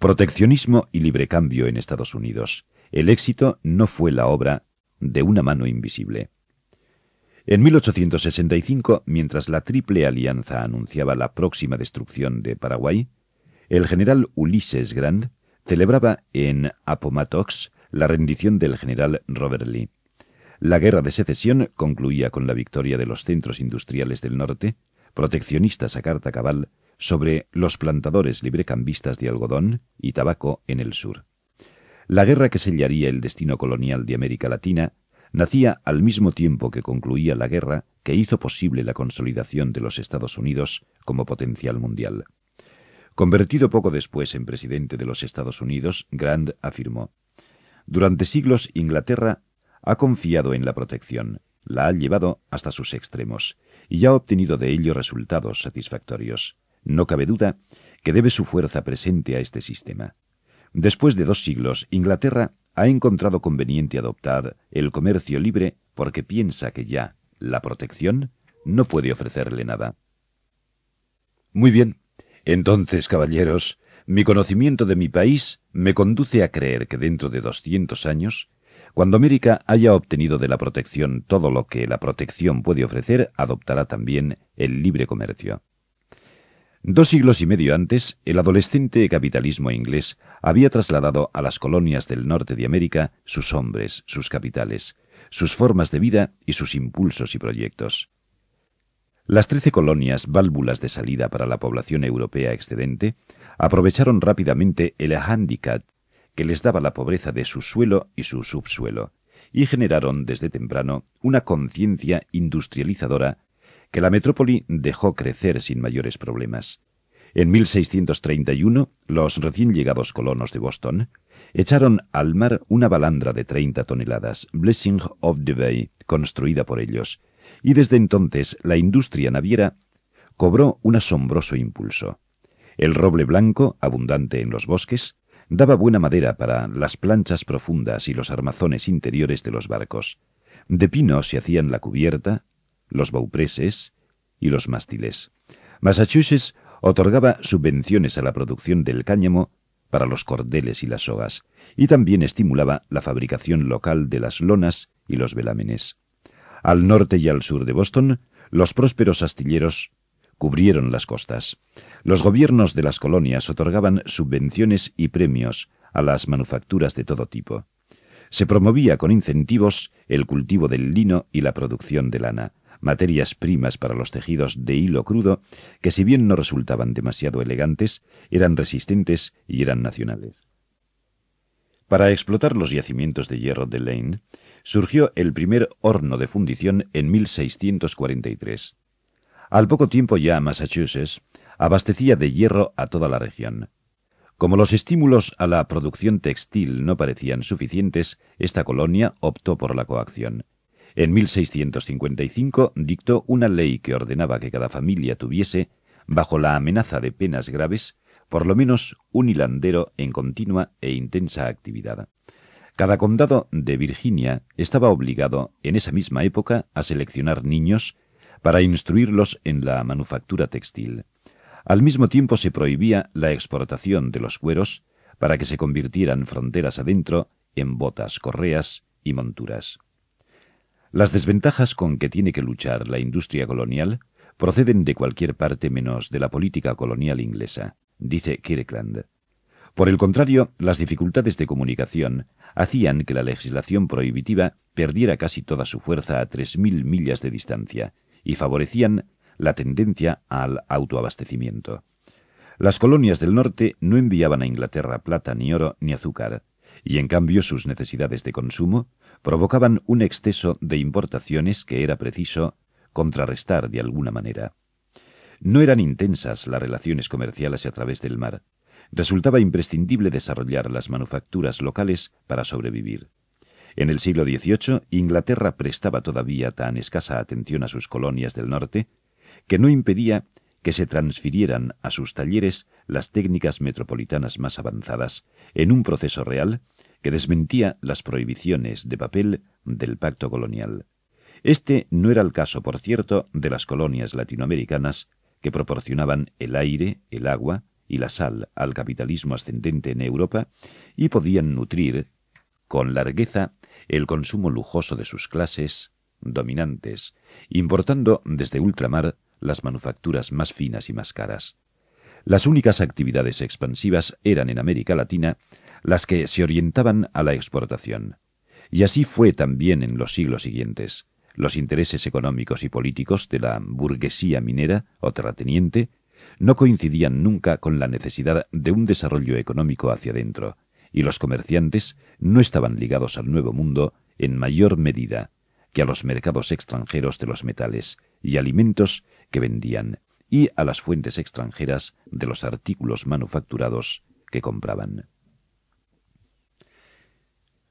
Proteccionismo y libre cambio en Estados Unidos. El éxito no fue la obra de una mano invisible. En 1865, mientras la Triple Alianza anunciaba la próxima destrucción de Paraguay, el general Ulises Grant celebraba en Appomattox la rendición del general Robert Lee. La guerra de secesión concluía con la victoria de los centros industriales del norte, proteccionistas a carta cabal, sobre los plantadores librecambistas de algodón y tabaco en el sur. La guerra que sellaría el destino colonial de América Latina nacía al mismo tiempo que concluía la guerra que hizo posible la consolidación de los Estados Unidos como potencial mundial. Convertido poco después en presidente de los Estados Unidos, Grant afirmó, Durante siglos Inglaterra ha confiado en la protección, la ha llevado hasta sus extremos, y ha obtenido de ello resultados satisfactorios. No cabe duda que debe su fuerza presente a este sistema. Después de dos siglos, Inglaterra ha encontrado conveniente adoptar el comercio libre porque piensa que ya la protección no puede ofrecerle nada. Muy bien. Entonces, caballeros, mi conocimiento de mi país me conduce a creer que dentro de doscientos años, cuando América haya obtenido de la protección todo lo que la protección puede ofrecer, adoptará también el libre comercio. Dos siglos y medio antes, el adolescente capitalismo inglés había trasladado a las colonias del norte de América sus hombres, sus capitales, sus formas de vida y sus impulsos y proyectos. Las trece colonias, válvulas de salida para la población europea excedente, aprovecharon rápidamente el handicap que les daba la pobreza de su suelo y su subsuelo, y generaron desde temprano una conciencia industrializadora que la metrópoli dejó crecer sin mayores problemas. En 1631, los recién llegados colonos de Boston echaron al mar una balandra de 30 toneladas, Blessing of the Bay, construida por ellos, y desde entonces la industria naviera cobró un asombroso impulso. El roble blanco, abundante en los bosques, daba buena madera para las planchas profundas y los armazones interiores de los barcos. De pino se hacían la cubierta, los baupreses y los mástiles. Massachusetts otorgaba subvenciones a la producción del cáñamo para los cordeles y las sogas, y también estimulaba la fabricación local de las lonas y los velámenes. Al norte y al sur de Boston, los prósperos astilleros cubrieron las costas. Los gobiernos de las colonias otorgaban subvenciones y premios a las manufacturas de todo tipo. Se promovía con incentivos el cultivo del lino y la producción de lana, materias primas para los tejidos de hilo crudo, que si bien no resultaban demasiado elegantes, eran resistentes y eran nacionales. Para explotar los yacimientos de hierro de Lane, surgió el primer horno de fundición en 1643. Al poco tiempo ya Massachusetts abastecía de hierro a toda la región. Como los estímulos a la producción textil no parecían suficientes, esta colonia optó por la coacción. En 1655 dictó una ley que ordenaba que cada familia tuviese, bajo la amenaza de penas graves, por lo menos un hilandero en continua e intensa actividad. Cada condado de Virginia estaba obligado en esa misma época a seleccionar niños para instruirlos en la manufactura textil. Al mismo tiempo se prohibía la exportación de los cueros para que se convirtieran fronteras adentro en botas, correas y monturas. Las desventajas con que tiene que luchar la industria colonial proceden de cualquier parte menos de la política colonial inglesa, dice Kirkland. Por el contrario, las dificultades de comunicación hacían que la legislación prohibitiva perdiera casi toda su fuerza a tres mil millas de distancia y favorecían la tendencia al autoabastecimiento. Las colonias del norte no enviaban a Inglaterra plata ni oro ni azúcar, y en cambio sus necesidades de consumo provocaban un exceso de importaciones que era preciso contrarrestar de alguna manera. No eran intensas las relaciones comerciales a través del mar. resultaba imprescindible desarrollar las manufacturas locales para sobrevivir. En el siglo XVIII, Inglaterra prestaba todavía tan escasa atención a sus colonias del norte que no impedía que se transfirieran a sus talleres las técnicas metropolitanas más avanzadas en un proceso real que desmentía las prohibiciones de papel del pacto colonial. Este no era el caso, por cierto, de las colonias latinoamericanas que proporcionaban el aire, el agua y la sal al capitalismo ascendente en Europa y podían nutrir con largueza el consumo lujoso de sus clases dominantes, importando desde ultramar las manufacturas más finas y más caras. Las únicas actividades expansivas eran en América Latina las que se orientaban a la exportación. Y así fue también en los siglos siguientes. Los intereses económicos y políticos de la burguesía minera o terrateniente no coincidían nunca con la necesidad de un desarrollo económico hacia adentro, y los comerciantes no estaban ligados al Nuevo Mundo en mayor medida que a los mercados extranjeros de los metales y alimentos que vendían y a las fuentes extranjeras de los artículos manufacturados que compraban.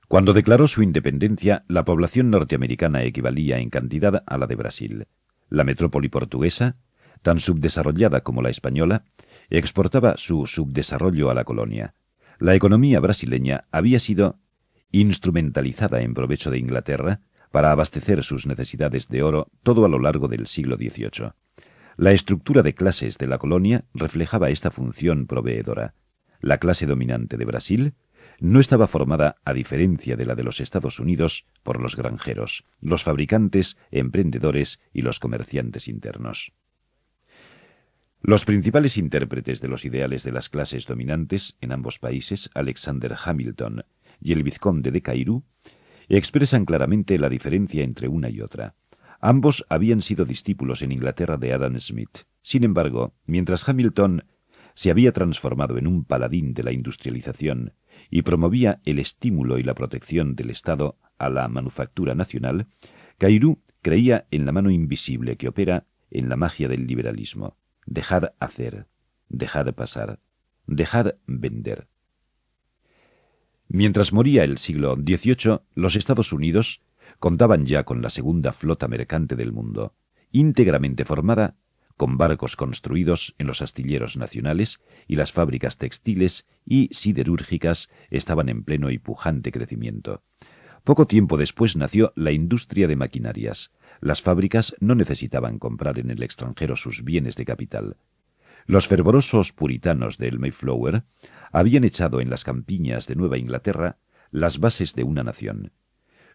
Cuando declaró su independencia, la población norteamericana equivalía en cantidad a la de Brasil. La metrópoli portuguesa, tan subdesarrollada como la española, exportaba su subdesarrollo a la colonia. La economía brasileña había sido instrumentalizada en provecho de Inglaterra para abastecer sus necesidades de oro todo a lo largo del siglo XVIII. La estructura de clases de la colonia reflejaba esta función proveedora. La clase dominante de Brasil no estaba formada, a diferencia de la de los Estados Unidos, por los granjeros, los fabricantes, emprendedores y los comerciantes internos. Los principales intérpretes de los ideales de las clases dominantes en ambos países, Alexander Hamilton y el vizconde de Cairú, expresan claramente la diferencia entre una y otra. Ambos habían sido discípulos en Inglaterra de Adam Smith. Sin embargo, mientras Hamilton se había transformado en un paladín de la industrialización y promovía el estímulo y la protección del Estado a la manufactura nacional, Cairú creía en la mano invisible que opera en la magia del liberalismo. Dejad hacer, dejad pasar, dejad vender. Mientras moría el siglo XVIII, los Estados Unidos contaban ya con la segunda flota mercante del mundo, íntegramente formada con barcos construidos en los astilleros nacionales y las fábricas textiles y siderúrgicas estaban en pleno y pujante crecimiento. Poco tiempo después nació la industria de maquinarias. Las fábricas no necesitaban comprar en el extranjero sus bienes de capital. Los fervorosos puritanos del Mayflower habían echado en las campiñas de Nueva Inglaterra las bases de una nación.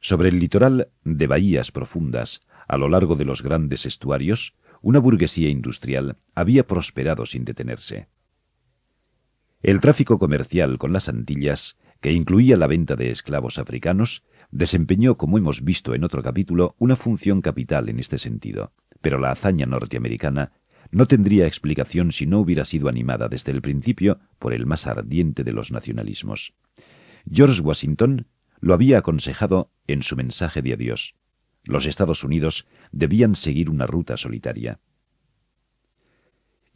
Sobre el litoral de bahías profundas, a lo largo de los grandes estuarios, una burguesía industrial había prosperado sin detenerse. El tráfico comercial con las Antillas, que incluía la venta de esclavos africanos, desempeñó, como hemos visto en otro capítulo, una función capital en este sentido, pero la hazaña norteamericana no tendría explicación si no hubiera sido animada desde el principio por el más ardiente de los nacionalismos. George Washington lo había aconsejado en su mensaje de adiós. Los Estados Unidos debían seguir una ruta solitaria.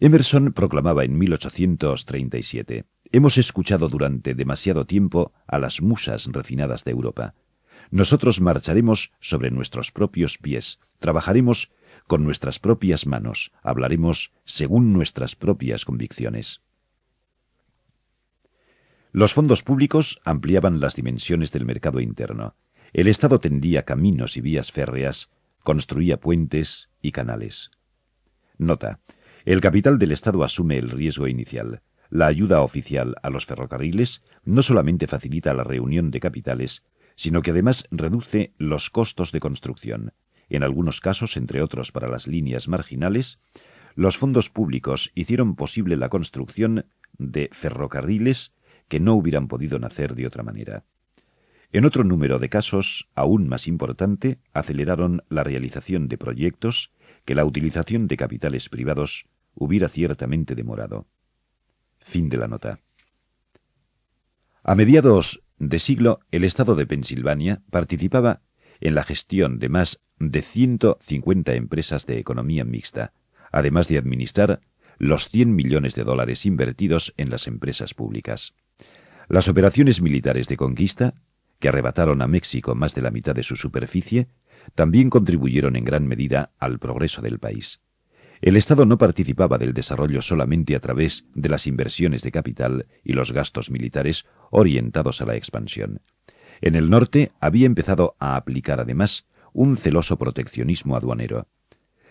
Emerson proclamaba en 1837, Hemos escuchado durante demasiado tiempo a las musas refinadas de Europa. Nosotros marcharemos sobre nuestros propios pies, trabajaremos con nuestras propias manos, hablaremos según nuestras propias convicciones. Los fondos públicos ampliaban las dimensiones del mercado interno. El Estado tendía caminos y vías férreas, construía puentes y canales. Nota. El capital del Estado asume el riesgo inicial. La ayuda oficial a los ferrocarriles no solamente facilita la reunión de capitales, sino que además reduce los costos de construcción. En algunos casos, entre otros para las líneas marginales, los fondos públicos hicieron posible la construcción de ferrocarriles que no hubieran podido nacer de otra manera. En otro número de casos, aún más importante, aceleraron la realización de proyectos que la utilización de capitales privados hubiera ciertamente demorado. Fin de la nota. A mediados de siglo, el Estado de Pensilvania participaba en la gestión de más de 150 empresas de economía mixta, además de administrar los 100 millones de dólares invertidos en las empresas públicas. Las operaciones militares de conquista, que arrebataron a México más de la mitad de su superficie, también contribuyeron en gran medida al progreso del país. El Estado no participaba del desarrollo solamente a través de las inversiones de capital y los gastos militares orientados a la expansión. En el norte había empezado a aplicar además un celoso proteccionismo aduanero.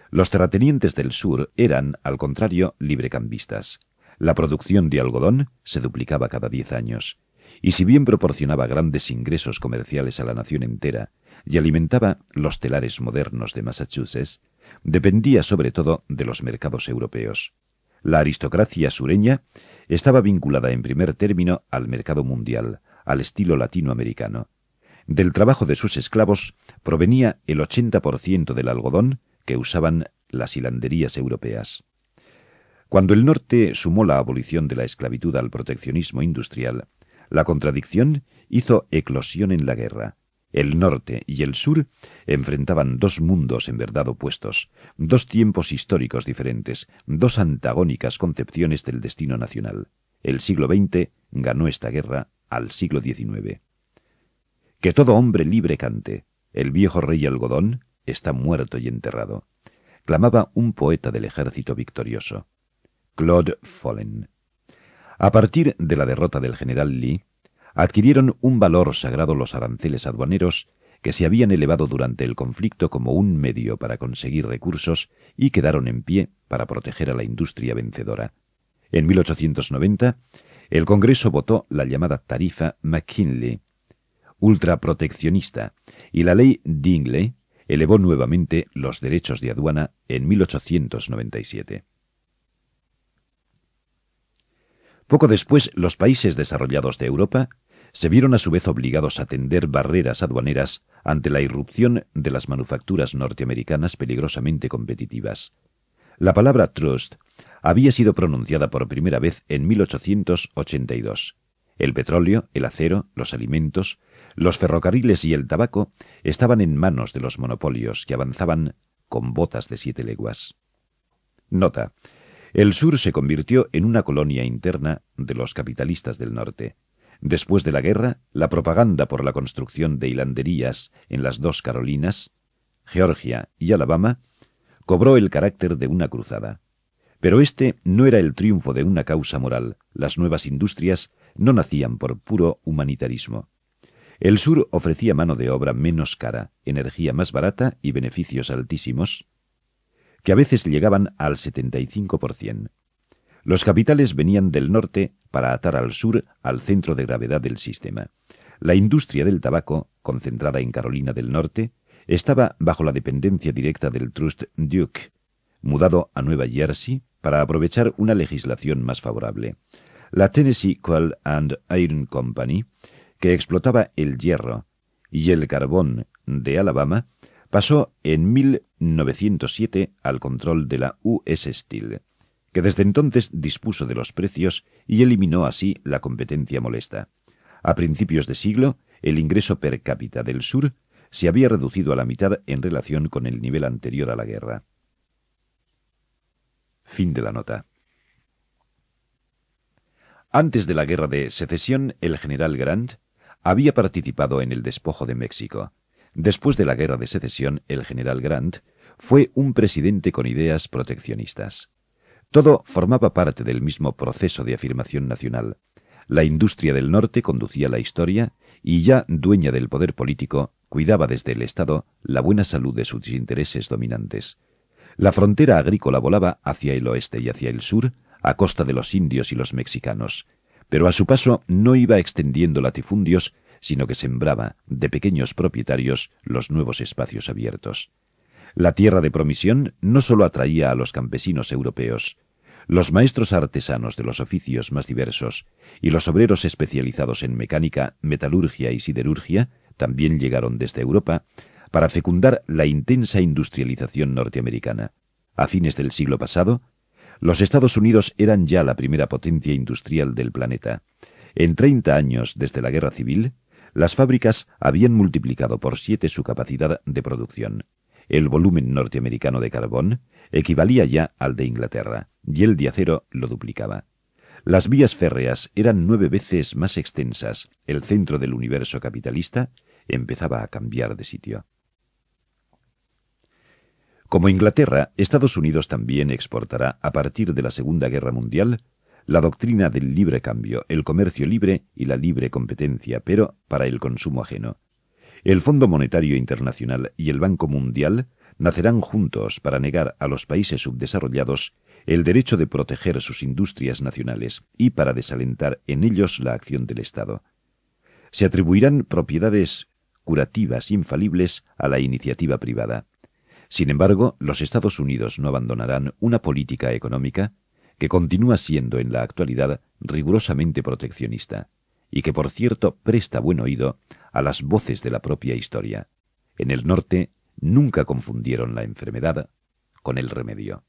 Los terratenientes del sur eran, al contrario, librecambistas. La producción de algodón se duplicaba cada diez años, y si bien proporcionaba grandes ingresos comerciales a la nación entera y alimentaba los telares modernos de Massachusetts, dependía sobre todo de los mercados europeos. La aristocracia sureña estaba vinculada en primer término al mercado mundial, al estilo latinoamericano. Del trabajo de sus esclavos provenía el 80% del algodón que usaban las hilanderías europeas. Cuando el norte sumó la abolición de la esclavitud al proteccionismo industrial, la contradicción hizo eclosión en la guerra. El norte y el sur enfrentaban dos mundos en verdad opuestos, dos tiempos históricos diferentes, dos antagónicas concepciones del destino nacional. El siglo XX ganó esta guerra al siglo XIX. Que todo hombre libre cante. El viejo rey algodón está muerto y enterrado. Clamaba un poeta del ejército victorioso. Claude Follen. A partir de la derrota del general Lee, adquirieron un valor sagrado los aranceles aduaneros que se habían elevado durante el conflicto como un medio para conseguir recursos y quedaron en pie para proteger a la industria vencedora. En 1890, el Congreso votó la llamada tarifa McKinley, ultraproteccionista, y la ley Dingley elevó nuevamente los derechos de aduana en 1897. Poco después, los países desarrollados de Europa se vieron a su vez obligados a tender barreras aduaneras ante la irrupción de las manufacturas norteamericanas peligrosamente competitivas. La palabra trust había sido pronunciada por primera vez en 1882. El petróleo, el acero, los alimentos, los ferrocarriles y el tabaco estaban en manos de los monopolios que avanzaban con botas de siete leguas. Nota. El sur se convirtió en una colonia interna de los capitalistas del norte. Después de la guerra, la propaganda por la construcción de hilanderías en las dos Carolinas, Georgia y Alabama, cobró el carácter de una cruzada. Pero este no era el triunfo de una causa moral. Las nuevas industrias no nacían por puro humanitarismo. El sur ofrecía mano de obra menos cara, energía más barata y beneficios altísimos, que a veces llegaban al 75%. Los capitales venían del norte para atar al sur al centro de gravedad del sistema. La industria del tabaco, concentrada en Carolina del Norte, estaba bajo la dependencia directa del Trust Duke, mudado a Nueva Jersey para aprovechar una legislación más favorable. La Tennessee Coal and Iron Company, que explotaba el hierro y el carbón de Alabama, pasó en 1907 al control de la US Steel que desde entonces dispuso de los precios y eliminó así la competencia molesta. A principios de siglo, el ingreso per cápita del sur se había reducido a la mitad en relación con el nivel anterior a la guerra. Fin de la nota. Antes de la guerra de secesión, el general Grant había participado en el despojo de México. Después de la guerra de secesión, el general Grant fue un presidente con ideas proteccionistas. Todo formaba parte del mismo proceso de afirmación nacional. La industria del norte conducía la historia y ya dueña del poder político, cuidaba desde el Estado la buena salud de sus intereses dominantes. La frontera agrícola volaba hacia el oeste y hacia el sur, a costa de los indios y los mexicanos, pero a su paso no iba extendiendo latifundios, sino que sembraba, de pequeños propietarios, los nuevos espacios abiertos. La tierra de promisión no sólo atraía a los campesinos europeos, los maestros artesanos de los oficios más diversos y los obreros especializados en mecánica, metalurgia y siderurgia también llegaron desde Europa para fecundar la intensa industrialización norteamericana. A fines del siglo pasado, los Estados Unidos eran ya la primera potencia industrial del planeta. En treinta años desde la Guerra Civil, las fábricas habían multiplicado por siete su capacidad de producción el volumen norteamericano de carbón equivalía ya al de Inglaterra, y el de acero lo duplicaba. Las vías férreas eran nueve veces más extensas, el centro del universo capitalista empezaba a cambiar de sitio. Como Inglaterra, Estados Unidos también exportará a partir de la Segunda Guerra Mundial la doctrina del libre cambio, el comercio libre y la libre competencia, pero para el consumo ajeno. El Fondo Monetario Internacional y el Banco Mundial nacerán juntos para negar a los países subdesarrollados el derecho de proteger sus industrias nacionales y para desalentar en ellos la acción del Estado. Se atribuirán propiedades curativas infalibles a la iniciativa privada. Sin embargo, los Estados Unidos no abandonarán una política económica que continúa siendo en la actualidad rigurosamente proteccionista, y que por cierto presta buen oído a las voces de la propia historia. En el norte nunca confundieron la enfermedad con el remedio.